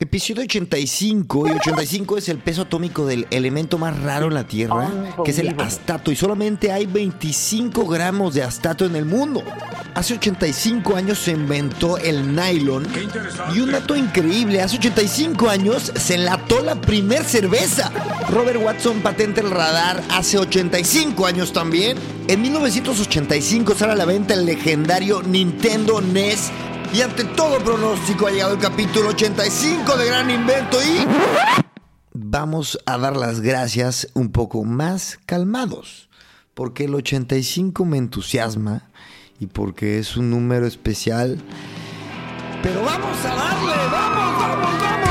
Episodio 85, y 85 es el peso atómico del elemento más raro en la Tierra, que es el astato, y solamente hay 25 gramos de astato en el mundo. Hace 85 años se inventó el nylon, y un dato increíble, hace 85 años se enlató la primer cerveza. Robert Watson patenta el radar hace 85 años también. En 1985 sale a la venta el legendario Nintendo NES y ante todo pronóstico ha llegado el capítulo 85 de Gran Invento y... Vamos a dar las gracias un poco más calmados, porque el 85 me entusiasma y porque es un número especial. Pero vamos a darle, vamos, vamos, vamos.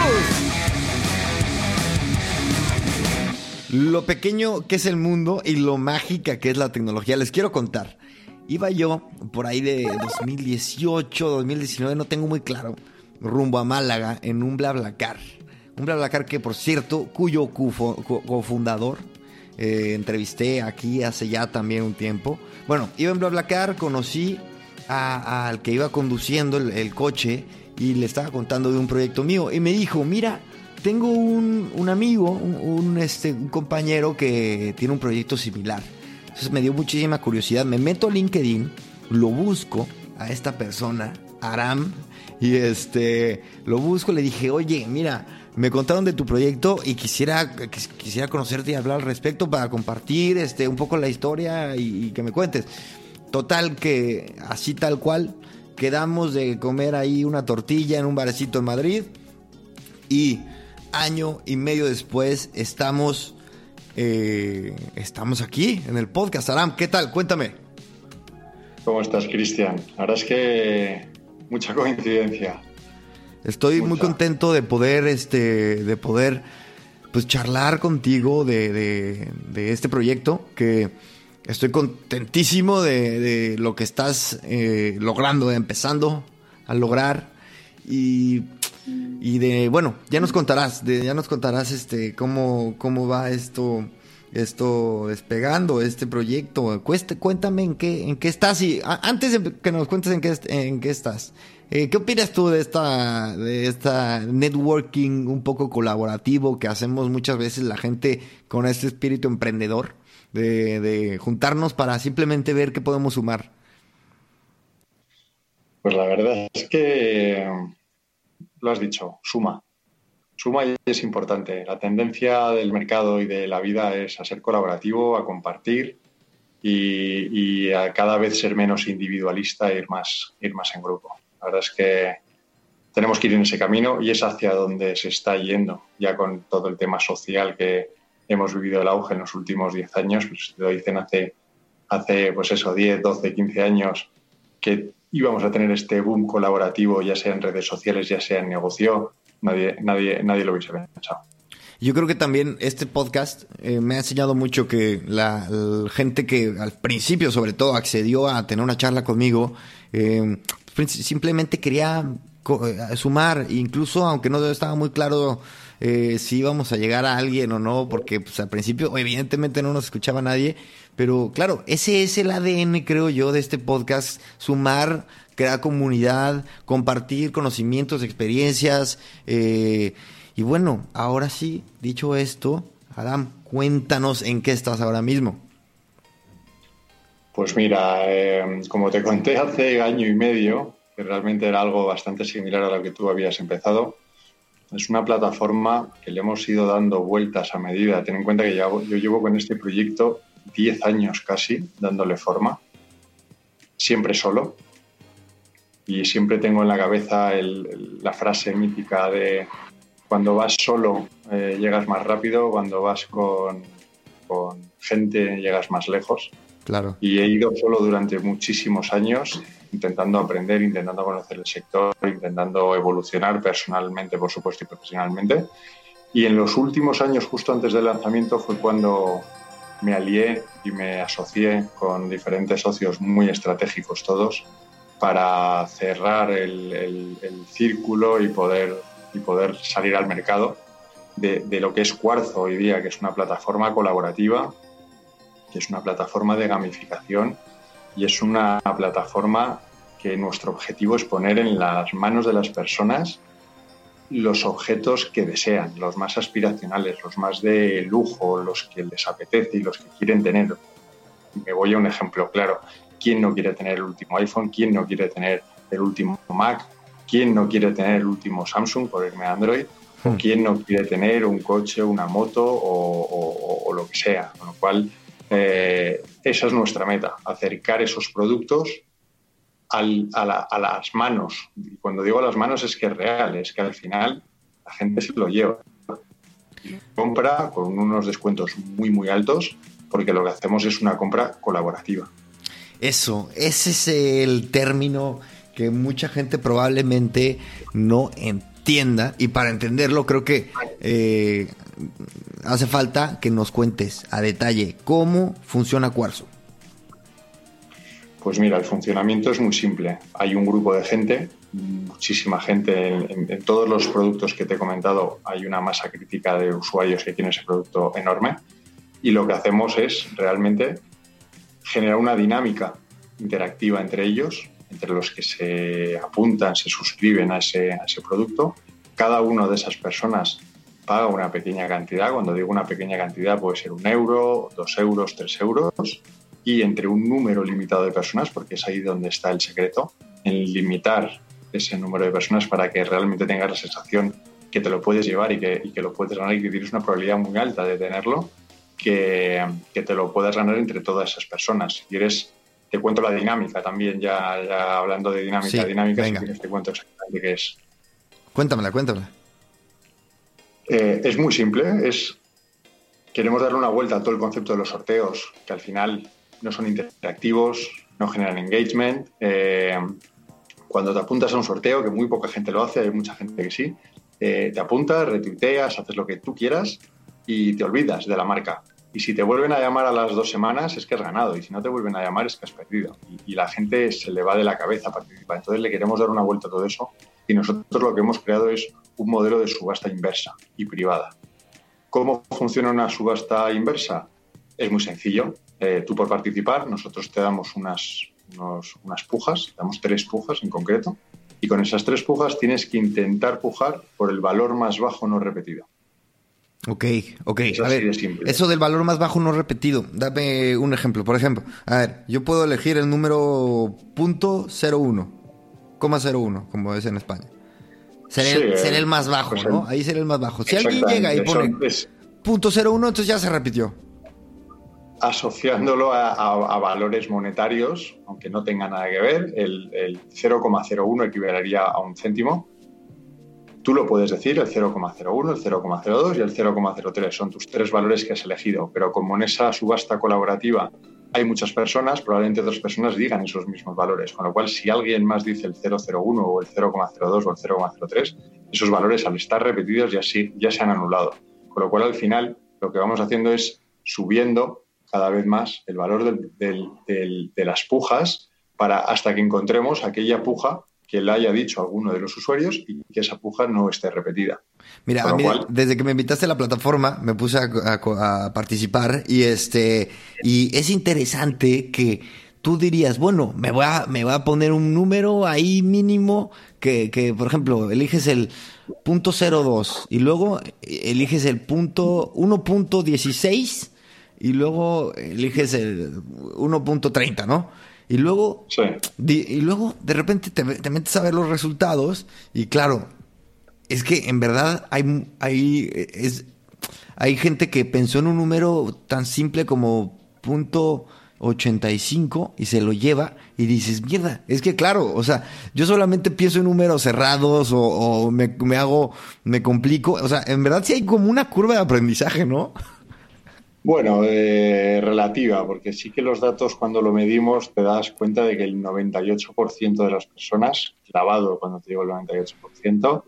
Lo pequeño que es el mundo y lo mágica que es la tecnología. Les quiero contar. Iba yo por ahí de 2018, 2019, no tengo muy claro, rumbo a Málaga en un BlaBlaCar. Un BlaBlaCar que, por cierto, cuyo cofundador eh, entrevisté aquí hace ya también un tiempo. Bueno, iba en BlaBlaCar, conocí al que iba conduciendo el, coche y le estaba contando de un proyecto mío y me dijo, mira, tengo un, amigo, un, este, un compañero que tiene un proyecto similar entonces me dio muchísima curiosidad. Me meto a LinkedIn, lo busco a esta persona, Aram, y este, lo busco, le dije, oye, mira, me contaron de tu proyecto y quisiera, quisiera conocerte y hablar al respecto para compartir este, un poco la historia y, y que me cuentes. Total que así tal cual, quedamos de comer ahí una tortilla en un barecito en Madrid y año y medio después estamos eh, estamos aquí en el podcast. Aram, ¿qué tal? Cuéntame. ¿Cómo estás, Cristian? La verdad es que mucha coincidencia. Estoy muy contento de poder, este, de poder, pues, charlar contigo de, este proyecto que estoy contentísimo de, lo que estás eh, logrando, empezando a lograr y y de, bueno, ya nos contarás, ya nos contarás este cómo, cómo va esto, esto despegando, este proyecto. cuéntame en qué, en qué estás y antes de que nos cuentes en qué, en qué estás. Eh, ¿Qué opinas tú de esta, de esta networking un poco colaborativo que hacemos muchas veces la gente con este espíritu emprendedor? De, de juntarnos para simplemente ver qué podemos sumar. Pues la verdad es que lo has dicho, suma. Suma y es importante. La tendencia del mercado y de la vida es a ser colaborativo, a compartir y, a cada vez ser menos individualista e ir más, ir más en grupo. La verdad es que tenemos que ir en ese camino y es hacia donde se está yendo, ya con todo el tema social que hemos vivido el auge en los últimos 10 años, pues lo dicen hace, hace pues eso, 10, 12, 15 años, que íbamos a tener este boom colaborativo, ya sea en redes sociales, ya sea en negocio, nadie, nadie, nadie lo hubiese pensado. Yo creo que también este podcast eh, me ha enseñado mucho que la, gente que al principio, sobre todo, accedió a tener una charla conmigo, eh, simplemente quería eh, sumar, incluso aunque no estaba muy claro si íbamos a llegar a alguien o no, porque pues, al principio evidentemente no nos escuchaba nadie, pero claro, ese es el ADN, creo yo, de este podcast, sumar, crear comunidad, compartir conocimientos, experiencias. Eh, y bueno, ahora sí, dicho esto, Adam, cuéntanos en qué estás ahora mismo. Pues mira, eh, como te conté hace año y medio, que realmente era algo bastante similar a lo que tú habías empezado, es una plataforma que le hemos ido dando vueltas a medida. Ten en cuenta que yo llevo con este proyecto 10 años casi dándole forma, siempre solo. Y siempre tengo en la cabeza la frase mítica de cuando vas solo eh, llegas más rápido, cuando vas con, gente llegas más lejos. Claro. Y he ido solo durante muchísimos años intentando aprender, intentando conocer el sector, intentando evolucionar personalmente, por supuesto, y profesionalmente. Y en los últimos años, justo antes del lanzamiento, fue cuando me alié y me asocié con diferentes socios muy estratégicos todos para cerrar el, círculo y poder, y poder salir al mercado de, de, lo que es Cuarzo hoy día, que es una plataforma colaborativa, que es una plataforma de gamificación y es una plataforma que nuestro objetivo es poner en las manos de las personas los objetos que desean, los más aspiracionales, los más de lujo, los que les apetece y los que quieren tener. Me voy a un ejemplo claro. ¿Quién no quiere tener el último iPhone? ¿Quién no quiere tener el último Mac? ¿Quién no quiere tener el último Samsung, por irme a Android? ¿O hmm. quién no quiere tener un coche, una moto o, lo que sea? Con lo cual, eh, esa es nuestra meta, acercar esos productos a, las manos. Y cuando digo a las manos es que es real, es que al final la gente se lo lleva. compra con unos descuentos muy, muy altos, porque lo que hacemos es una compra colaborativa. Eso, ese es el término que mucha gente probablemente no entienda. Y para entenderlo, creo que eh, hace falta que nos cuentes a detalle cómo funciona Cuarzo. Pues mira, el funcionamiento es muy simple. Hay un grupo de gente, muchísima gente, en, todos los productos que te he comentado hay una masa crítica de usuarios que tienen ese producto enorme y lo que hacemos es realmente generar una dinámica interactiva entre ellos, entre los que se apuntan, se suscriben a ese, producto. Cada una de esas personas paga una pequeña cantidad. Cuando digo una pequeña cantidad puede ser un euro, dos euros, tres euros y entre un número limitado de personas, porque es ahí donde está el secreto, en limitar ese número de personas para que realmente tengas la sensación que te lo puedes llevar y que, lo puedes ganar y que tienes una probabilidad muy alta de tenerlo, que, te lo puedas ganar entre todas esas personas. Si quieres, te cuento la dinámica también, ya, ya hablando de dinámica, dinámica, te cuento exactamente qué es. Cuéntamela, cuéntamela. Eh, es muy simple, es queremos darle una vuelta a todo el concepto de los sorteos, que al final no son interactivos, no generan engagement. Eh, cuando te apuntas a un sorteo, que muy poca gente lo hace, hay mucha gente que sí, eh, te apuntas, retuiteas, haces lo que tú quieras y te olvidas de la marca. Y si te vuelven a llamar a las dos semanas es que has ganado y si no te vuelven a llamar es que has perdido. Y, la gente se le va de la cabeza a participar. Entonces le queremos dar una vuelta a todo eso y nosotros lo que hemos creado es un modelo de subasta inversa y privada. ¿Cómo funciona una subasta inversa? Es muy sencillo. Eh, tú por participar, nosotros te damos unas, unas pujas, damos tres pujas en concreto, y con esas tres pujas tienes que intentar pujar por el valor más bajo no repetido. Ok, ok. a ver, eso del valor más bajo no repetido, dame un ejemplo. Por ejemplo, a ver, yo puedo elegir el número punto coma como es en España. Será, el, más bajo, pues ¿no? Ahí será el más bajo. Si alguien llega y pone punto .01, entonces ya se repitió asociándolo a, valores monetarios, aunque no tenga nada que ver, el, 0,01 equivalería a un céntimo. Tú lo puedes decir, el 0,01, el 0,02 y el 0,03 son tus tres valores que has elegido, pero como en esa subasta colaborativa hay muchas personas, probablemente otras personas digan esos mismos valores, con lo cual si alguien más dice el 0,01 o el 0,02 o el 0,03, esos valores al estar repetidos ya, sí, ya se han anulado. Con lo cual al final lo que vamos haciendo es subiendo cada vez más el valor de las pujas para hasta que encontremos aquella puja que le haya dicho a alguno de los usuarios y que esa puja no esté repetida. Mira, desde que me invitaste a la plataforma me puse a, participar y este y es interesante que tú dirías, bueno, me voy a, me voy a poner un número ahí mínimo que, que, por ejemplo, eliges el punto 02 y luego eliges el punto 1.16 y luego eliges el 1.30, ¿no? Y luego, y luego de repente te, metes a ver los resultados y claro, es que en verdad hay, hay, es, hay gente que pensó en un número tan simple como punto 85 y se lo lleva y dices, mierda, es que claro, o sea, yo solamente pienso en números cerrados o, o me, me, hago, me complico, o sea, en verdad sí hay como una curva de aprendizaje, ¿no? Bueno, eh, relativa, porque sí que los datos cuando lo medimos te das cuenta de que el 98% de las personas, clavado cuando te digo el 98%,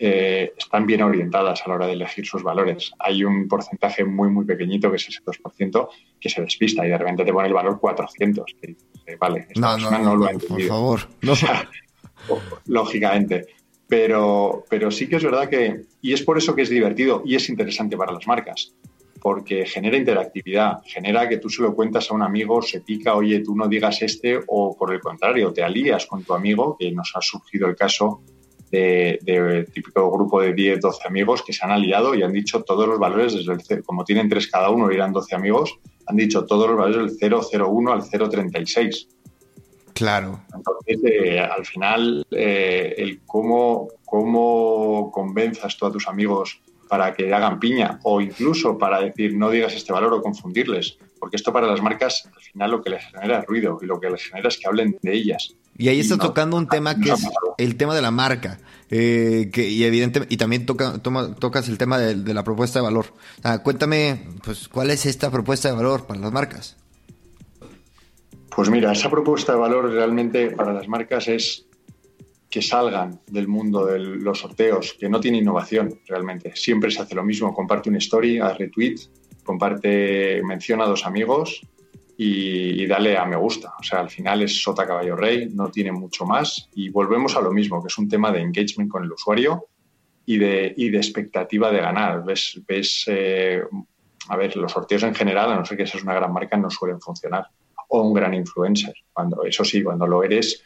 eh, están bien orientadas a la hora de elegir sus valores. Hay un porcentaje muy, muy pequeñito, que es ese 2%, que se despista y de repente te pone el valor 400. Que, vale, esta no, no, lo ha entendido. Por favor, no. lógicamente. Pero, pero sí que es verdad que, y es por eso que es divertido y es interesante para las marcas, porque genera interactividad, genera que tú se lo cuentas a un amigo, se pica, oye, tú no digas este, o por el contrario, te alías con tu amigo, que nos ha surgido el caso de, típico grupo de 10, 12 amigos que se han aliado y han dicho todos los valores desde el como tienen tres cada uno y eran 12 amigos, han dicho todos los valores del 001 al 036. Claro. Entonces, eh, al final, eh, el cómo, cómo convenzas tú a tus amigos para que hagan piña o incluso para decir no digas este valor o confundirles, porque esto para las marcas al final lo que les genera es ruido y lo que les genera es que hablen de ellas. Y ahí está tocando un tema que es el tema de la marca. Eh, que, y evidentemente, y también toca, tocas el tema de, la propuesta de valor. Ah, cuéntame, pues, ¿cuál es esta propuesta de valor para las marcas? Pues mira, esa propuesta de valor realmente para las marcas es que salgan del mundo de los sorteos, que no tiene innovación realmente. Siempre se hace lo mismo, comparte una story, haz retweet, comparte, menciona a dos amigos y, dale a me gusta. O sea, al final es sota caballo rey, no tiene mucho más y volvemos a lo mismo, que es un tema de engagement con el usuario y de, y de expectativa de ganar. Ves, ves eh, a ver, los sorteos en general, a no ser que seas una gran marca, no suelen funcionar. O un gran influencer. Cuando, eso sí, cuando lo eres,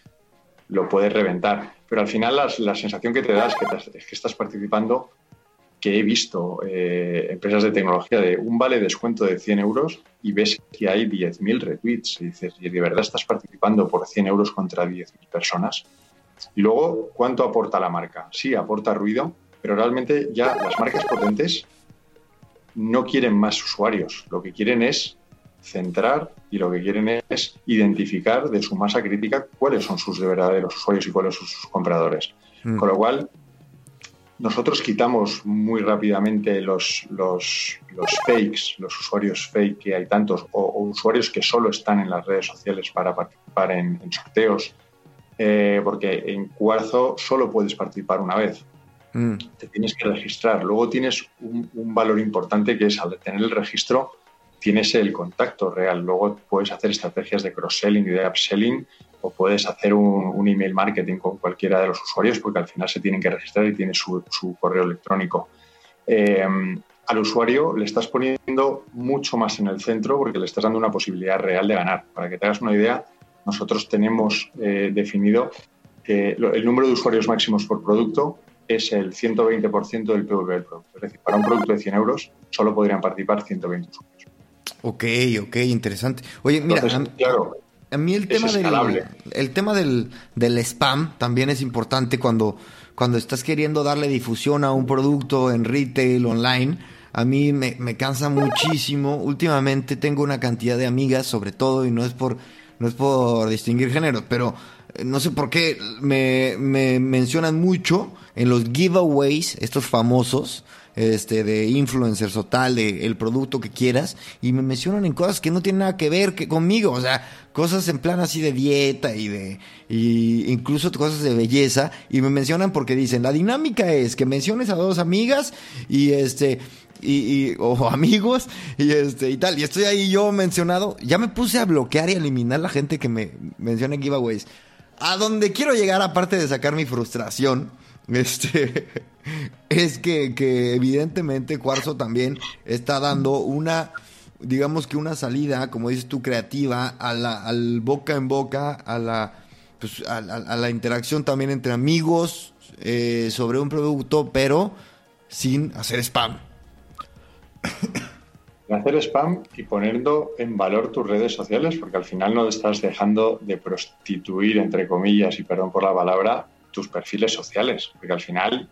lo puedes reventar. Pero al final la, sensación que te das es que, estás participando, que he visto eh, empresas de tecnología de un vale descuento de 100 euros y ves que hay 10.000 retweets y dices, ¿y de verdad estás participando por 100 euros contra 10.000 personas? Y luego, ¿cuánto aporta la marca? Sí, aporta ruido, pero realmente ya las marcas potentes no quieren más usuarios, lo que quieren es centrar y lo que quieren es identificar de su masa crítica cuáles son sus verdaderos usuarios y cuáles son sus compradores. Mm. Con lo cual, nosotros quitamos muy rápidamente los, los, fakes, los usuarios fake que hay tantos, o, usuarios que solo están en las redes sociales para participar en, sorteos, eh, porque en Cuarzo solo puedes participar una vez. Mm. Te tienes que registrar. Luego tienes un, un valor importante que es al tener el registro, tienes el contacto real. Luego puedes hacer estrategias de cross-selling y de upselling o puedes hacer un, email marketing con cualquiera de los usuarios porque al final se tienen que registrar y tiene su, correo electrónico. Eh, al usuario le estás poniendo mucho más en el centro porque le estás dando una posibilidad real de ganar. Para que te hagas una idea, nosotros tenemos eh, definido que el número de usuarios máximos por producto es el 120% del PV del producto. Es decir, para un producto de 100 euros solo podrían participar 120 usuarios. Ok, ok, interesante. Oye, mira, a, mí el tema, del, el tema del, del, spam también es importante cuando, cuando estás queriendo darle difusión a un producto en retail, online. A mí me, me cansa muchísimo. Últimamente tengo una cantidad de amigas, sobre todo, y no es por, no es por distinguir géneros, pero eh, no sé por qué me, me mencionan mucho en los giveaways, estos famosos, este, de influencers o tal, de el producto que quieras, y me mencionan en cosas que no tienen nada que ver que conmigo, o sea, cosas en plan así de dieta y de, y incluso cosas de belleza, y me mencionan porque dicen, la dinámica es que menciones a dos amigas y este, y, o amigos y este y tal. Y estoy ahí yo mencionado. Ya me puse a bloquear y eliminar la gente que me menciona en giveaways. A donde quiero llegar, aparte de sacar mi frustración, este, es que, evidentemente Cuarzo también está dando una, digamos que una salida, como dices tú, creativa a al boca en boca, a la, pues, a, la interacción también entre amigos eh, sobre un producto, pero sin hacer spam. Hacer spam y poniendo en valor tus redes sociales, porque al final no estás dejando de prostituir, entre comillas, y perdón por la palabra, tus perfiles sociales, porque al final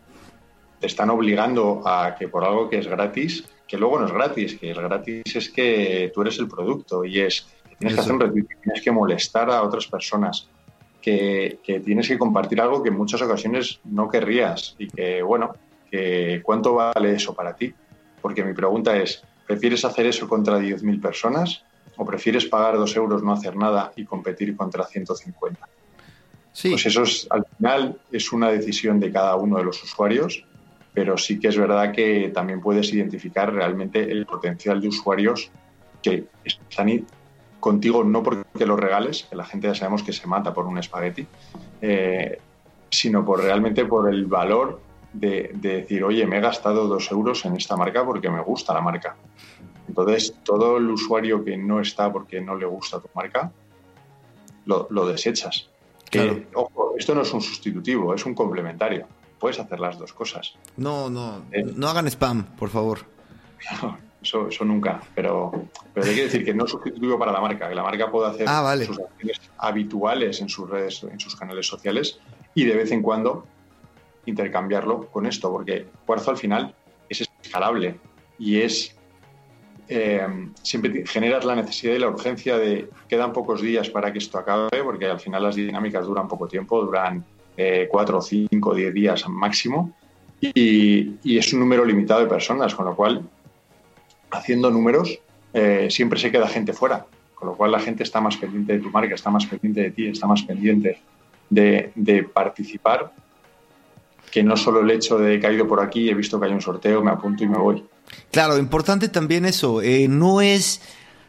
te están obligando a que por algo que es gratis, que luego no es gratis, que el gratis es que tú eres el producto y es que tienes que hacer un retweet, tienes que molestar a otras personas, que, tienes que compartir algo que en muchas ocasiones no querrías y que, bueno, que ¿cuánto vale eso para ti? Porque mi pregunta es, ¿Prefieres hacer eso contra 10.000 personas o prefieres pagar dos euros, no hacer nada y competir contra 150? Pues eso es, al final es una decisión de cada uno de los usuarios, pero sí que es verdad que también puedes identificar realmente el potencial de usuarios que están contigo no porque lo regales, que la gente ya sabemos que se mata por un espagueti, eh, sino por realmente por el valor de, decir, oye, me he gastado dos euros en esta marca porque me gusta la marca. Entonces, todo el usuario que no está porque no le gusta tu marca, lo, desechas. Que, ojo, esto no es un sustitutivo, es un complementario. Puedes hacer las dos cosas. No, no, eh, no hagan spam, por favor. eso, eso nunca. Pero, pero hay que decir que no es sustitutivo para la marca, que la marca puede hacer ah, sus acciones habituales en sus redes, en sus canales sociales y de vez en cuando intercambiarlo con esto, porque Cuarzo al final es escalable y es eh, siempre generas la necesidad y la urgencia de quedan pocos días para que esto acabe, porque al final las dinámicas duran poco tiempo, duran eh, cuatro, cinco, diez días máximo, y, es un número limitado de personas, con lo cual, haciendo números, eh, siempre se queda gente fuera, con lo cual la gente está más pendiente de tu marca, está más pendiente de ti, está más pendiente de, de participar que no solo el hecho de he caído por aquí, he visto que hay un sorteo, me apunto y me voy. Claro, importante también eso, eh, no es,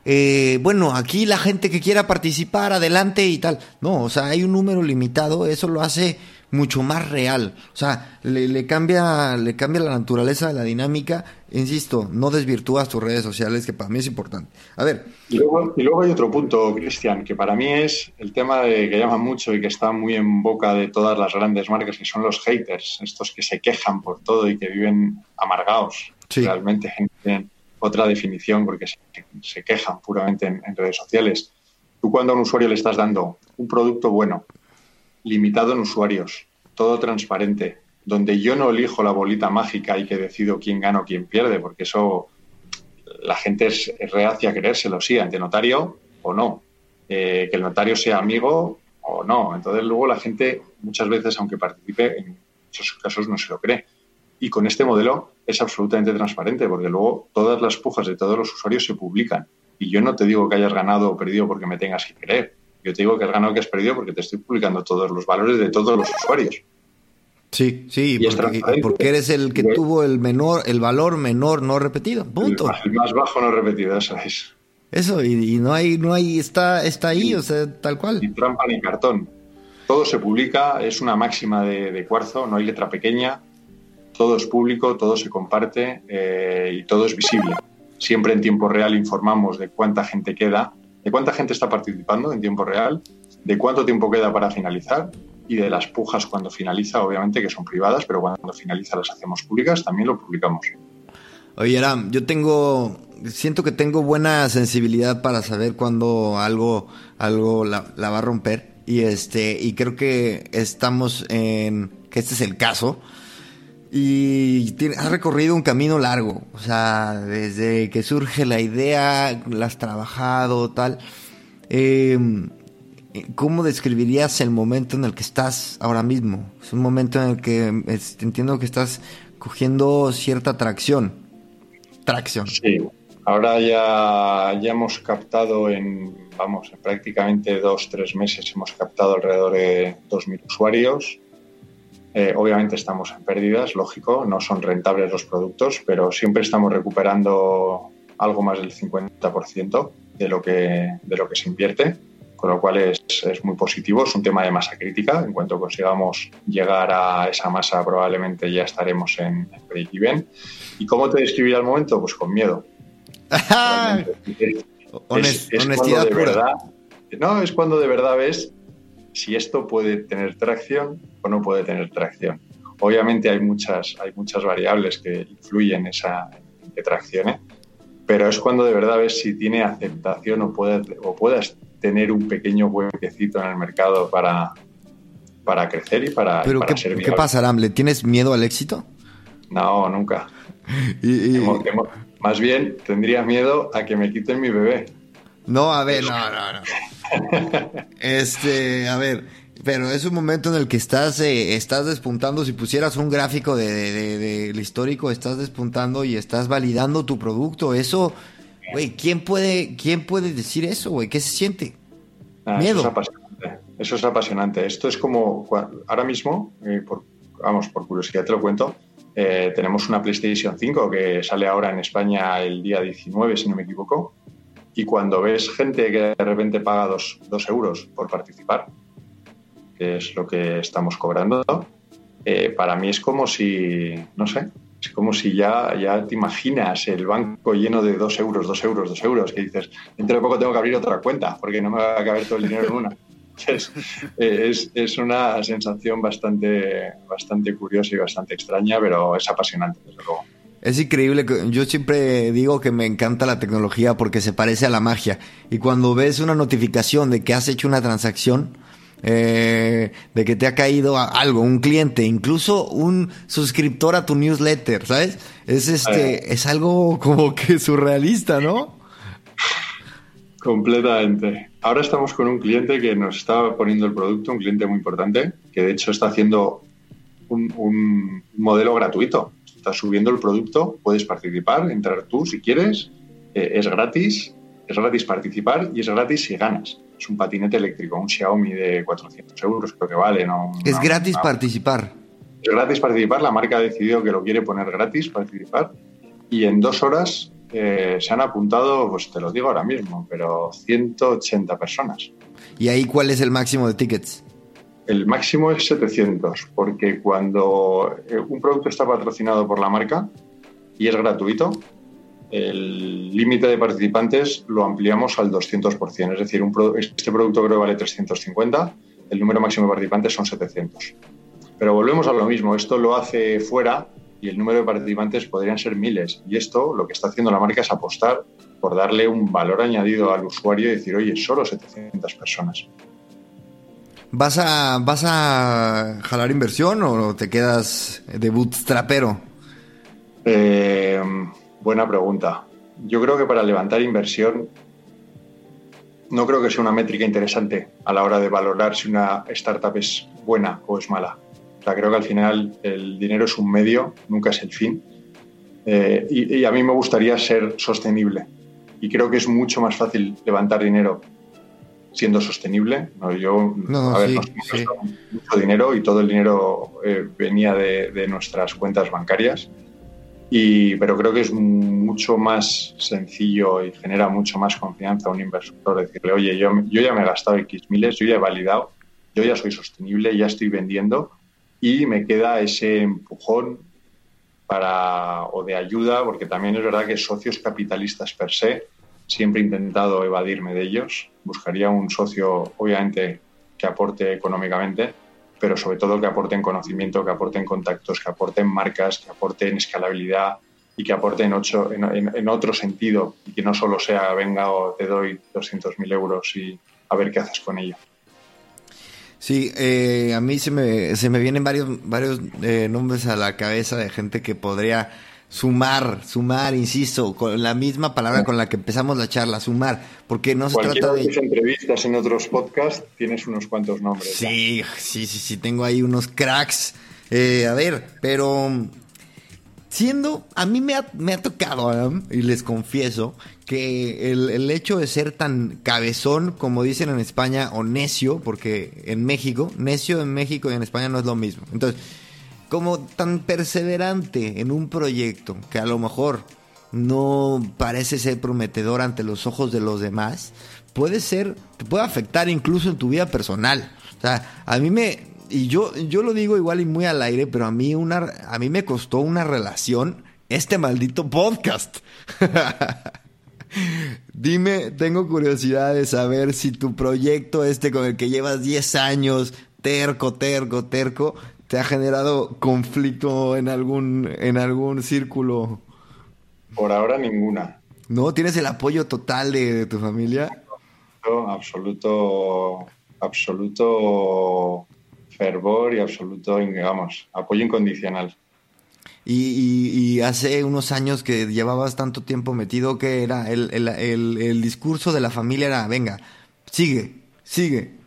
eh, bueno, aquí la gente que quiera participar, adelante y tal. No, o sea, hay un número limitado, eso lo hace mucho más real. O sea, le, cambia, le cambia la naturaleza de la dinámica. Insisto, no desvirtúas tus redes sociales, que para mí es importante. A ver. Y luego, y luego hay otro punto, Cristian, que para mí es el tema de, que llama mucho y que está muy en boca de todas las grandes marcas, que son los haters, estos que se quejan por todo y que viven amargados. Realmente tienen otra definición porque se, quejan puramente en redes sociales. Tú cuando a un usuario le estás dando un producto bueno, limitado en usuarios, todo transparente, donde yo no elijo la bolita mágica y que decido quién gana o quién pierde, porque eso la gente es, reacia a creérselo, sí, ante notario o no, eh, que el notario sea amigo o no. Entonces luego la gente muchas veces, aunque participe, en muchos casos no se lo cree. Y con este modelo es absolutamente transparente, porque luego todas las pujas de todos los usuarios se publican. Y yo no te digo que hayas ganado o perdido porque me tengas que creer. Yo te digo que has ganado, que has perdido, porque te estoy publicando todos los valores de todos los usuarios. Sí, sí, porque, eres el que tuvo el menor, el valor menor no repetido, punto. El, más bajo no repetido, eso es. Eso, y, no hay, no hay, está, está ahí, o sea, tal cual. Ni trampa ni cartón. Todo se publica, es una máxima de, cuarzo, no hay letra pequeña, todo es público, todo se comparte eh, y todo es visible. Siempre en tiempo real informamos de cuánta gente queda de cuánta gente está participando en tiempo real, de cuánto tiempo queda para finalizar y de las pujas cuando finaliza, obviamente que son privadas, pero cuando finaliza las hacemos públicas, también lo publicamos. Oye, Aram, yo tengo, siento que tengo buena sensibilidad para saber cuándo algo, algo la, va a romper y este, y creo que estamos en, que este es el caso y has recorrido un camino largo, o sea, desde que surge la idea, la has trabajado, tal. Em, ¿Cómo describirías el momento en el que estás ahora mismo? Es un momento en el que entiendo que estás cogiendo cierta tracción. Tracción. Sí, ahora ya, ya hemos captado en, vamos, en prácticamente dos, tres meses hemos captado alrededor de 2.000 usuarios eh, obviamente estamos en pérdidas, lógico, no son rentables los productos, pero siempre estamos recuperando algo más del 50% de lo, que, de lo que se invierte, con lo cual es, es muy positivo. Es un tema de masa crítica. En cuanto consigamos llegar a esa masa, probablemente ya estaremos en, break-even. ¿Y cómo te describiría el momento? Pues con miedo. honestidad de verdad. No, es cuando de verdad ves si esto puede tener tracción o no puede tener tracción. Obviamente hay muchas, hay muchas variables que influyen en esa en que traccione, pero es cuando de verdad ves si tiene aceptación o puedes, o puedas tener un pequeño huequecito en el mercado para, para crecer y para, ¿Pero qué, ¿qué pasa, Aram? ¿Le tienes miedo al éxito? No, nunca. más bien tendría miedo a que me quiten mi bebé. No, a ver, no, no, no. Este, a ver, pero es un momento en el que estás, eh, estás despuntando. Si pusieras un gráfico de, histórico, estás despuntando y estás validando tu producto. Eso, güey, ¿quién puede, ¿quién puede decir eso, güey? ¿Qué se siente? Ah, Miedo. Eso es apasionante. Eso es apasionante. Esto es como ahora mismo, eh, por, vamos, por curiosidad te lo cuento. Eh, tenemos una PlayStation 5 que sale ahora en España el día 19, si no me equivoco. Y cuando ves gente que de repente paga dos, euros por participar, que es lo que estamos cobrando, eh, para mí es como si, no sé, es como si ya, ya te imaginas el banco lleno de dos euros, dos euros, dos euros, que dices, dentro de poco tengo que abrir otra cuenta porque no me va a caber todo el dinero en una. Es, es, una sensación bastante, bastante curiosa y bastante extraña, pero es apasionante, desde luego. Es increíble. Yo siempre digo que me encanta la tecnología porque se parece a la magia. Y cuando ves una notificación de que has hecho una transacción, eh, de que te ha caído algo, un cliente, incluso un suscriptor a tu newsletter, ¿sabes? Es este, es algo como que surrealista, ¿no? Completamente. Ahora estamos con un cliente que nos está poniendo el producto, un cliente muy importante, que de hecho está haciendo un modelo gratuito estás subiendo el producto, puedes participar, entrar tú si quieres, eh, es gratis, es gratis participar y es gratis si ganas. Es un patinete eléctrico, un Xiaomi de 400 euros creo que vale. ¿no? Es gratis participar. Es gratis participar, la marca ha decidido que lo quiere poner gratis participar y en dos horas eh, se han apuntado, pues te lo digo ahora mismo, pero 180 personas. ¿Y ahí cuál es el máximo de tickets? El máximo es 700, porque cuando eh, un producto está patrocinado por la marca y es gratuito, el límite de participantes lo ampliamos al 200%. Es decir, un este producto creo que vale 350, el número máximo de participantes son 700. Pero volvemos a lo mismo, esto lo hace fuera y el número de participantes podrían ser miles. Y esto lo que está haciendo la marca es apostar por darle un valor añadido al usuario y decir, oye, solo 700 personas. ¿Vas a, ¿Vas a jalar inversión o te quedas de bootstrapero? Eh, buena pregunta. Yo creo que para levantar inversión no creo que sea una métrica interesante a la hora de valorar si una startup es buena o es mala. O sea, creo que al final el dinero es un medio, nunca es el fin. Eh, y, a mí me gustaría ser sostenible. Y creo que es mucho más fácil levantar dinero siendo sostenible. Yo, a ver, mucho dinero y todo el dinero eh, venía de, nuestras cuentas bancarias. Y, pero creo que es mucho más sencillo y genera mucho más confianza a un inversor decirle, oye, yo, yo ya me he gastado X miles, yo ya he validado, yo ya soy sostenible, ya estoy vendiendo y me queda ese empujón para, o de ayuda, porque también es verdad que socios capitalistas per se siempre he intentado evadirme de ellos. Buscaría un socio, obviamente, que aporte económicamente, pero sobre todo que aporte en conocimiento, que aporte en contactos, que aporte en marcas, que aporte en escalabilidad y que aporte en, ocho, en, otro sentido y que no solo sea venga o te doy 200.000 euros y a ver qué haces con ello. Sí, eh, a mí se me, se me vienen varios, varios eh, nombres a la cabeza de gente que podría sumar, sumar, insisto, con la misma palabra con la que empezamos la charla, sumar, porque no se trata de... entrevistas en otros podcasts tienes unos cuantos nombres. Sí, sí, sí, sí, tengo ahí unos cracks. Eh, a ver, pero siendo, a mí me ha, me ha tocado, y les confieso, que el, el, hecho de ser tan cabezón, como dicen en España, o necio, porque en México, necio en México y en España no es lo mismo. Entonces, como tan perseverante en un proyecto que a lo mejor no parece ser prometedor ante los ojos de los demás, puede ser, te puede afectar incluso en tu vida personal. O sea, a mí me, y yo, yo lo digo igual y muy al aire, pero a mí una, a mí me costó una relación este maldito podcast. Dime, tengo curiosidad de saber si tu proyecto este con el que llevas 10 años, terco, terco, terco, ¿Te ha generado conflicto en algún, en algún círculo? Por ahora ninguna. ¿No? ¿Tienes el apoyo total de, tu familia? absoluto, absoluto fervor y absoluto, digamos, apoyo incondicional. Y, hace unos años que llevabas tanto tiempo metido que era el, el discurso de la familia era, venga, sigue, sigue.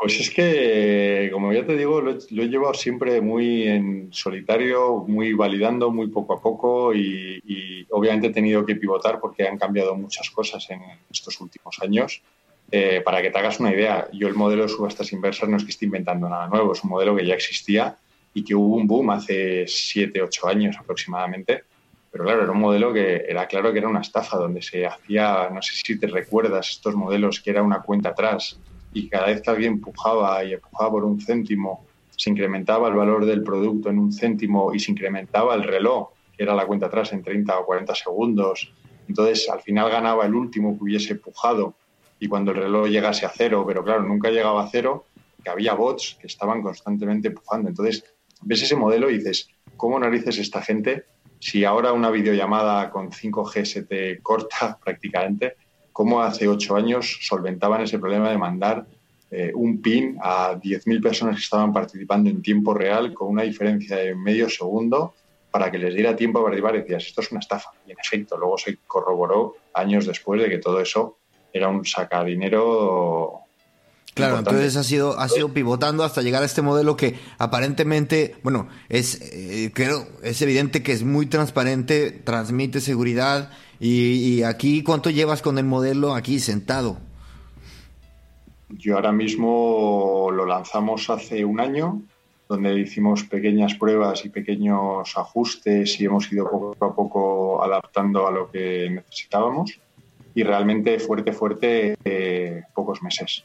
Pues es que, como ya te digo, lo he, llevado siempre muy en solitario, muy validando, muy poco a poco y, obviamente he tenido que pivotar porque han cambiado muchas cosas en estos últimos años. Eh, para que te hagas una idea, yo el modelo de subastas inversas no es que esté inventando nada nuevo, es un modelo que ya existía y que hubo un boom hace 7, 8 años aproximadamente. Pero claro, era un modelo que era claro que era una estafa, donde se hacía, no sé si te recuerdas estos modelos, que era una cuenta atrás y cada vez que alguien empujaba y empujaba por un céntimo, se incrementaba el valor del producto en un céntimo y se incrementaba el reloj, que era la cuenta atrás, en 30 o 40 segundos. Entonces, al final ganaba el último que hubiese empujado y cuando el reloj llegase a cero, pero claro, nunca llegaba a cero, que había bots que estaban constantemente empujando. Entonces, ves ese modelo y dices, ¿cómo narices esta gente si ahora una videollamada con 5G se te corta prácticamente? Cómo hace ocho años solventaban ese problema de mandar eh, un PIN a 10.000 personas que estaban participando en tiempo real con una diferencia de medio segundo para que les diera tiempo a participar y decías, esto es una estafa. Y en efecto, luego se corroboró años después de que todo eso era un sacadinero Claro, entonces ha sido, ha sido pivotando hasta llegar a este modelo que aparentemente, bueno, es, eh, creo, es evidente que es muy transparente, transmite seguridad y, aquí, ¿cuánto llevas con el modelo aquí sentado? Yo ahora mismo lo lanzamos hace un año, donde hicimos pequeñas pruebas y pequeños ajustes y hemos ido poco a poco adaptando a lo que necesitábamos. Y realmente fuerte, fuerte, eh, pocos meses.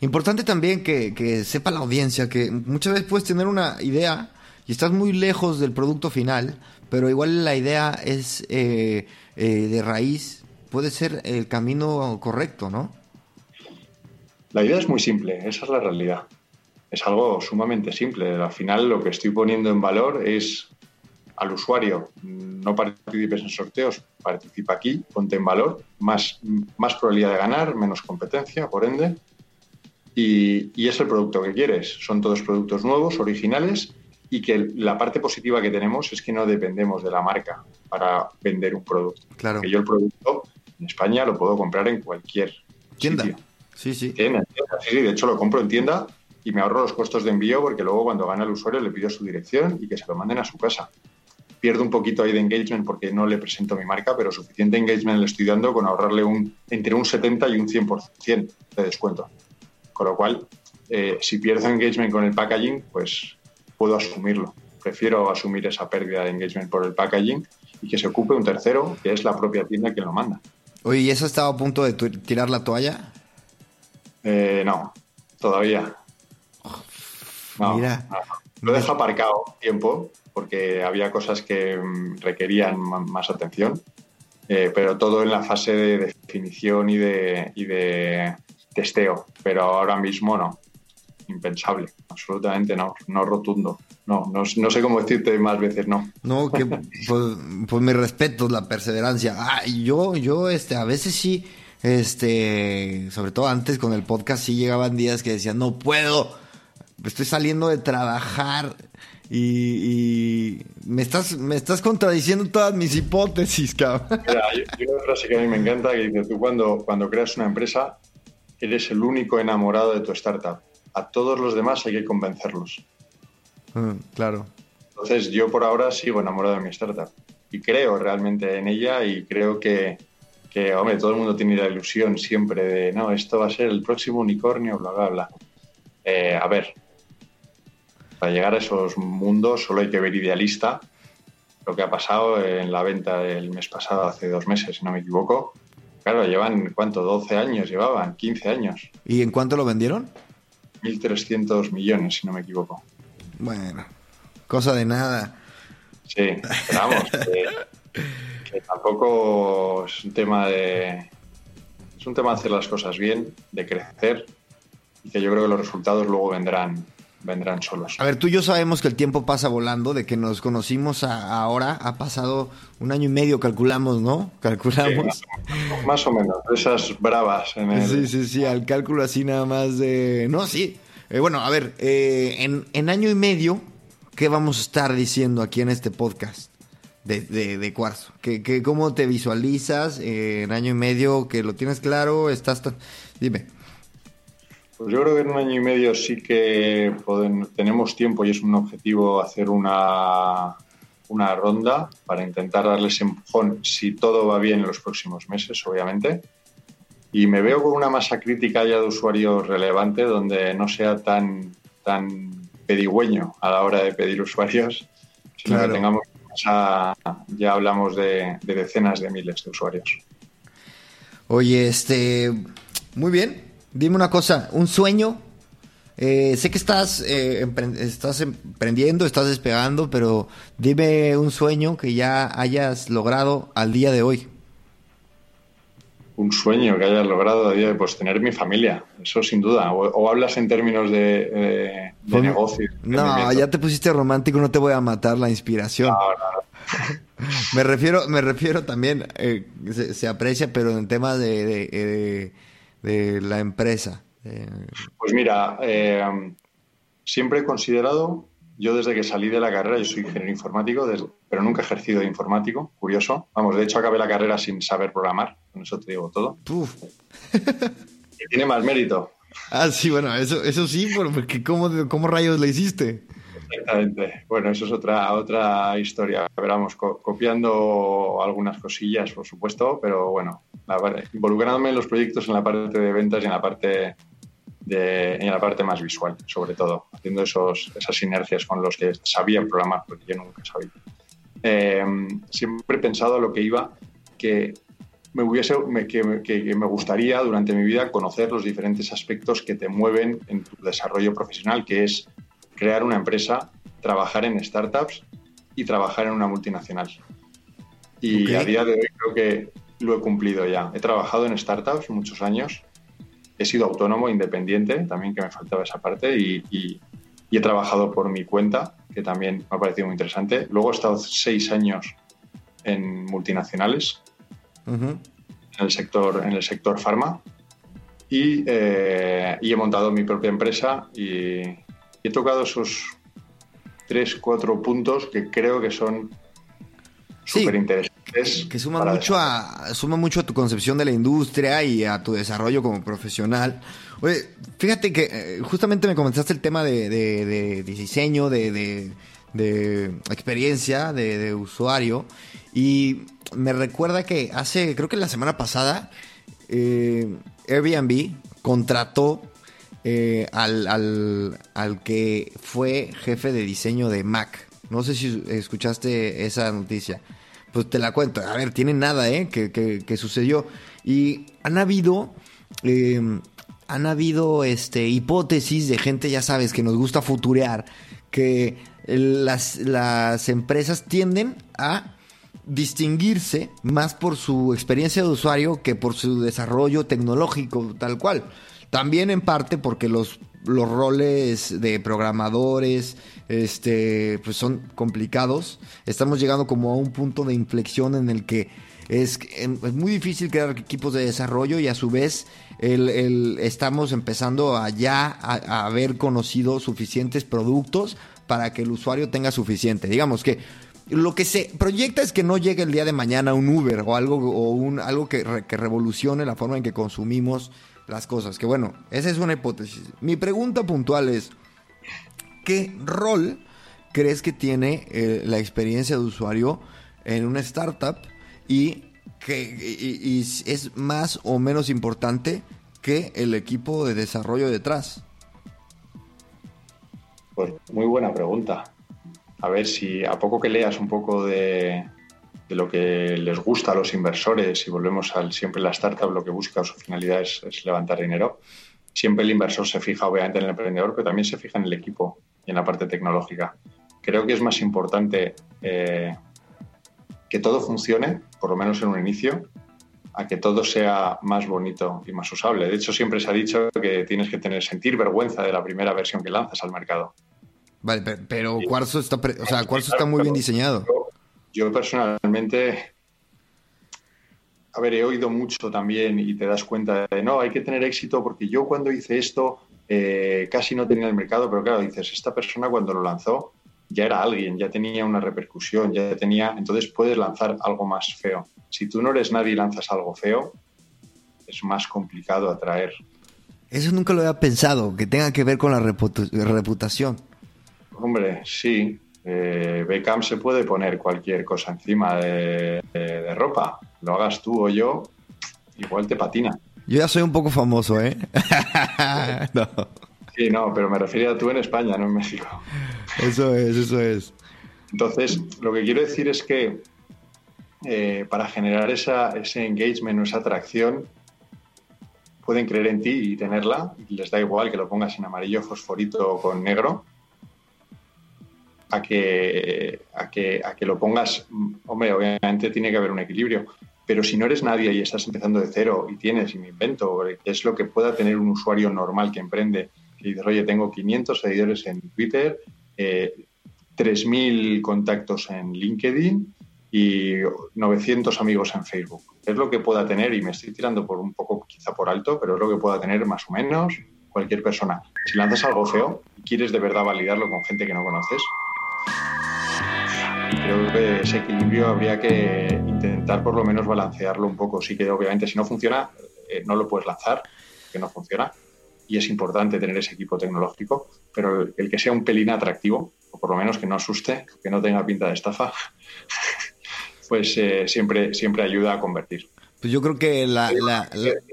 Importante también que, sepa la audiencia que muchas veces puedes tener una idea y estás muy lejos del producto final, pero igual la idea es eh, eh, de raíz, puede ser el camino correcto, ¿no? La idea es muy simple, esa es la realidad. Es algo sumamente simple. Al final lo que estoy poniendo en valor es al usuario, no participes en sorteos, participa aquí, ponte en valor, más, más probabilidad de ganar, menos competencia, por ende, y, es el producto que quieres. Son todos productos nuevos, originales y que la parte positiva que tenemos es que no dependemos de la marca para vender un producto. Claro. Que yo el producto en España lo puedo comprar en cualquier tienda. Sitio. Sí, sí. Sí, de hecho lo compro en tienda y me ahorro los costos de envío porque luego cuando gana el usuario le pido su dirección y que se lo manden a su casa. Pierdo un poquito ahí de engagement porque no le presento mi marca, pero suficiente engagement le estoy dando con ahorrarle un, entre un 70 y un 100% de descuento. Con lo cual, eh, si pierdo engagement con el packaging, pues puedo asumirlo. Prefiero asumir esa pérdida de engagement por el packaging y que se ocupe un tercero, que es la propia tienda quien lo manda. Oye, ¿y eso estaba a punto de tirar la toalla? Eh, no, todavía. Mira. Lo dejo aparcado tiempo porque había cosas que mm, requerían más atención, eh, pero todo en la fase de definición y de, y de testeo, pero ahora mismo no. Impensable, absolutamente no, no rotundo. No, no, sé cómo decirte más veces no. No, que pues, pues mi respeto, la perseverancia. Ah, yo, yo, este, a veces sí, este, sobre todo antes con el podcast sí llegaban días que decían, no puedo, estoy saliendo de trabajar y, me estás me estás contradiciendo todas mis hipótesis, cabrón. Mira, hay una frase que a mí me encanta que dice, tú cuando, cuando creas una empresa eres el único enamorado de tu startup. A todos los demás hay que convencerlos. Mm, claro. Entonces yo por ahora sigo enamorado de mi startup y creo realmente en ella y creo que, que, hombre, todo el mundo tiene la ilusión siempre de, no, esto va a ser el próximo unicornio, bla, bla, bla. Eh, a ver, para llegar a esos mundos solo hay que ver idealista. Lo que ha pasado en la venta del mes pasado, hace dos meses, si no me equivoco, Claro, llevan, ¿cuánto? 12 años llevaban, 15 años. ¿Y en cuánto lo vendieron? 1.300 millones, si no me equivoco. Bueno, cosa de nada. Sí, pero vamos, que, tampoco es un tema de... Es un tema de hacer las cosas bien, de crecer, y que yo creo que los resultados luego vendrán vendrán solos. A ver, tú y yo sabemos que el tiempo pasa volando, de que nos conocimos ahora, ha pasado un año y medio, calculamos, ¿no? Calculamos. más, o menos, esas bravas. En el... Sí, sí, sí, al cálculo así nada más de... No, sí. Eh, bueno, a ver, eh, en, en, año y medio, ¿qué vamos a estar diciendo aquí en este podcast de, de, Cuarzo? ¿Qué, cómo te visualizas eh, en año y medio? ¿Que lo tienes claro? ¿Estás...? Dime. Pues yo creo que en un año y medio sí que tenemos tiempo y es un objetivo hacer una, una ronda para intentar darles empujón si todo va bien en los próximos meses, obviamente. Y me veo con una masa crítica ya de usuarios relevante donde no sea tan, tan pedigüeño a la hora de pedir usuarios, sino que tengamos ya hablamos de, de decenas de miles de usuarios. Oye, este, muy bien. Dime una cosa, un sueño. Eh, sé que estás, eh, estás emprendiendo, estás despegando, pero dime un sueño que ya hayas logrado al día de hoy. Un sueño que hayas logrado al día de hoy, pues tener mi familia, eso sin duda. O, hablas en términos de, pues, negocio. No, ya te pusiste romántico, no te voy a matar la inspiración. me refiero, me refiero también, eh, se, aprecia, pero en temas de de la empresa? Pues mira, eh, siempre he considerado, yo desde que salí de la carrera, yo soy ingeniero informático, pero nunca he ejercido de informático, curioso. Vamos, de hecho acabé la carrera sin saber programar, con eso te digo todo. y tiene más mérito. Ah, sí, bueno, eso, eso sí, porque ¿cómo, ¿cómo rayos le hiciste? Exactamente. Bueno, eso es otra, otra historia. Veramos, copiando algunas cosillas, por supuesto, pero bueno, involucrándome en los proyectos en la parte de ventas y en la parte de, en la parte más visual, sobre todo, haciendo esos, esas sinergias con los que sabían programar, porque yo nunca sabía. Eh, siempre he pensado lo que iba, que me, hubiese, que, que, me gustaría durante mi vida conocer los diferentes aspectos que te mueven en tu desarrollo profesional, que es crear una empresa, trabajar en startups y trabajar en una multinacional. Y a día de hoy creo que lo he cumplido ya. He trabajado en startups muchos años, he sido autónomo, independiente, también que me faltaba esa parte, y, he trabajado por mi cuenta, que también me ha parecido muy interesante. Luego he estado seis años en multinacionales, en, el sector, en el sector pharma, y, eh, y he montado mi propia empresa y, he tocado esos tres, cuatro puntos que creo que son súper Que suman mucho, a, suma mucho a tu concepción de la industria y a tu desarrollo como profesional. Oye, fíjate que eh, justamente me comentaste el tema de, diseño, de, experiencia, de, usuario. Y me recuerda que hace, creo que la semana pasada, eh, Airbnb contrató eh, al, al, que fue jefe de diseño de Mac. No sé si escuchaste esa noticia. Pues te la cuento. A ver, tiene nada, ¿eh? Que, sucedió. Y han habido... Em, han habido este, hipótesis de gente, ya sabes, que nos gusta futurear, que las, las empresas tienden a distinguirse más por su experiencia de usuario que por su desarrollo tecnológico, tal cual. También en parte porque los, los roles de programadores este, pues son complicados. Estamos llegando como a un punto de inflexión en el que es, muy difícil crear equipos de desarrollo y a su vez el, estamos empezando a ya a, haber conocido suficientes productos para que el usuario tenga suficiente. Digamos que lo que se proyecta es que no llegue el día de mañana un Uber o algo, o un, algo que, que revolucione la forma en que consumimos las cosas. Que bueno, esa es una hipótesis. Mi pregunta puntual es, ¿qué rol crees que tiene eh, la experiencia de usuario en una startup y que es más o menos importante que el equipo de desarrollo detrás? Pues muy buena pregunta. A ver si a poco que leas un poco de, lo que les gusta a los inversores, y volvemos al siempre la startup, lo que busca su finalidad es, levantar dinero, siempre el inversor se fija obviamente en el emprendedor, pero también se fija en el equipo y en la parte tecnológica. Creo que es más importante eh, que todo funcione, por lo menos en un inicio, a que todo sea más bonito y más usable. De hecho, siempre se ha dicho que tienes que tener sentir vergüenza de la primera versión que lanzas al mercado. Vale, pero, Cuarzo está, o sea, Cuarzo está muy bien diseñado. Yo personalmente, a ver, he oído mucho también y te das cuenta de, no, hay que tener éxito porque yo cuando hice esto eh, casi no tenía el mercado, pero claro, dices, esta persona cuando lo lanzó ya era alguien, ya tenía una repercusión, ya tenía, entonces puedes lanzar algo más feo. Si tú no eres nadie y lanzas algo feo, es más complicado atraer Eso nunca lo había pensado, que tenga que ver con la reputación. Hombre, sí. Eh, Beckham se puede poner cualquier cosa encima de, ropa. Lo hagas tú o yo, igual te patina. Yo ya soy un poco famoso, ¿eh? no. Sí, no, pero me refiero a tú en España, no en México. Eso es, eso es. Entonces, lo que quiero decir es que eh, para generar esa, ese engagement o esa atracción, pueden creer en ti y tenerla, les da igual que lo pongas en amarillo fosforito o con negro, a que, a que, a que lo pongas, hombre, obviamente tiene que haber un equilibrio, pero si no eres nadie y estás empezando de cero y tienes, y me invento, es lo que pueda tener un usuario normal que emprende, y dices, oye, tengo 500 seguidores en Twitter, eh, 3.000 contactos en LinkedIn y 900 amigos en Facebook. Es lo que pueda tener, y me estoy tirando por un poco quizá por alto, pero es lo que pueda tener más o menos cualquier persona. Si lanzas algo feo y quieres de verdad validarlo con gente que no conoces, creo que ese equilibrio habría que intentar por lo menos balancearlo un poco. Sí que obviamente si no funciona, eh, no lo puedes lanzar, que no funciona, y es importante tener ese equipo tecnológico, pero el, que sea un pelín atractivo, o por lo menos que no asuste, que no tenga pinta de estafa, pues eh, siempre, siempre ayuda a convertir. Pues yo creo que la,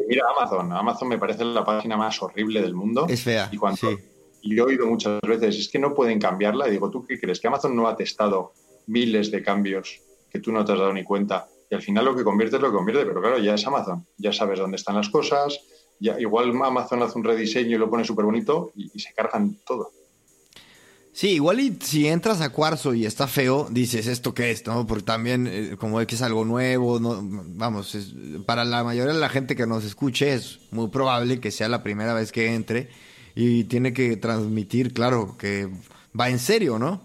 Mira Amazon, Amazon me parece la página más horrible del mundo. Es fea, y cuando, Y he oído muchas veces, es que no pueden cambiarla. Y digo, ¿tú qué crees? ¿Que Amazon no ha testado miles de cambios que tú no te has dado ni cuenta? Y al final lo que convierte es lo que convierte, pero claro, ya es Amazon. Ya sabes dónde están las cosas. Ya, igual Amazon hace un rediseño y lo pone súper bonito y, se cargan todo. Sí, igual y si entras a Cuarzo y está feo, dices, ¿esto qué es? ¿no? Porque también, eh, como es que es algo nuevo, no, vamos, para la mayoría de la gente que nos escuche es muy probable que sea la primera vez que entre y tiene que transmitir, claro, que va en serio, ¿no?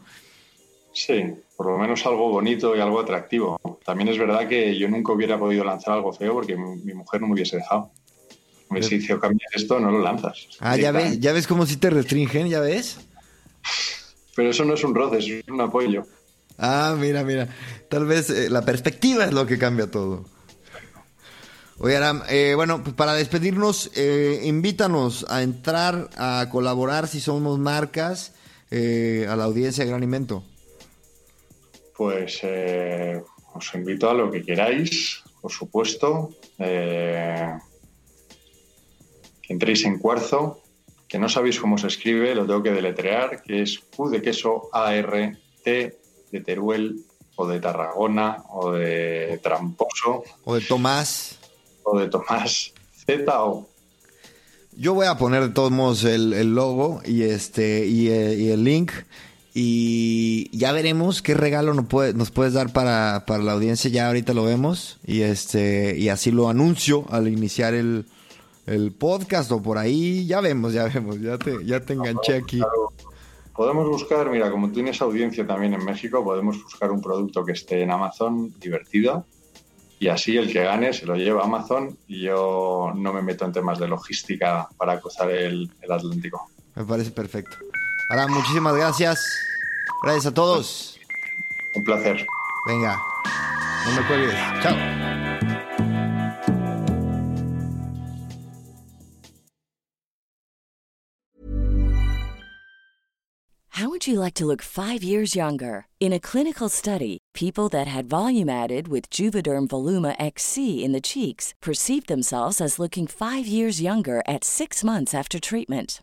Sí, por lo menos algo bonito y algo atractivo. También es verdad que yo nunca hubiera podido lanzar algo feo porque mi, mujer no me hubiese dejado. Me si hizo cambiar esto, no lo lanzas. Ah, ya ves, ya ves cómo si te restringen, ya ves. Pero eso no es un roce, es un apoyo. Ah, mira, mira. Tal vez eh, la perspectiva es lo que cambia todo. Oye, Aram, eh, bueno, pues para despedirnos, eh, invítanos a entrar a colaborar si somos marcas a la audiencia de Gran Invento. Pues os invito a lo que queráis, por supuesto. que entréis en cuarzo, que no sabéis cómo se escribe, lo tengo que deletrear, que es Q de queso A-R, T de Teruel, o de Tarragona, o de Tramposo. O de Tomás. O de Tomás. Z o. Yo voy a poner de todos modos el, logo y este y, eh, el link. Y ya veremos qué regalo nos, nos puedes dar para, para, la audiencia. Ya ahorita lo vemos. Y este, y así lo anuncio al iniciar el, el podcast o por ahí, ya vemos, ya vemos, ya te, ya te enganché aquí. Podemos buscar, mira, como tienes audiencia también en México, podemos buscar un producto que esté en Amazon divertido y así el que gane se lo lleva a Amazon y yo no me meto en temas de logística para cruzar el, el Atlántico. Me parece perfecto. Ahora, muchísimas gracias. Gracias a todos. Un placer. Venga, no me cuelgues. Chao. How would you like to look five years younger? In a clinical study, people that had volume added with Juvederm Voluma XC in the cheeks perceived themselves as looking five years younger at six months after treatment.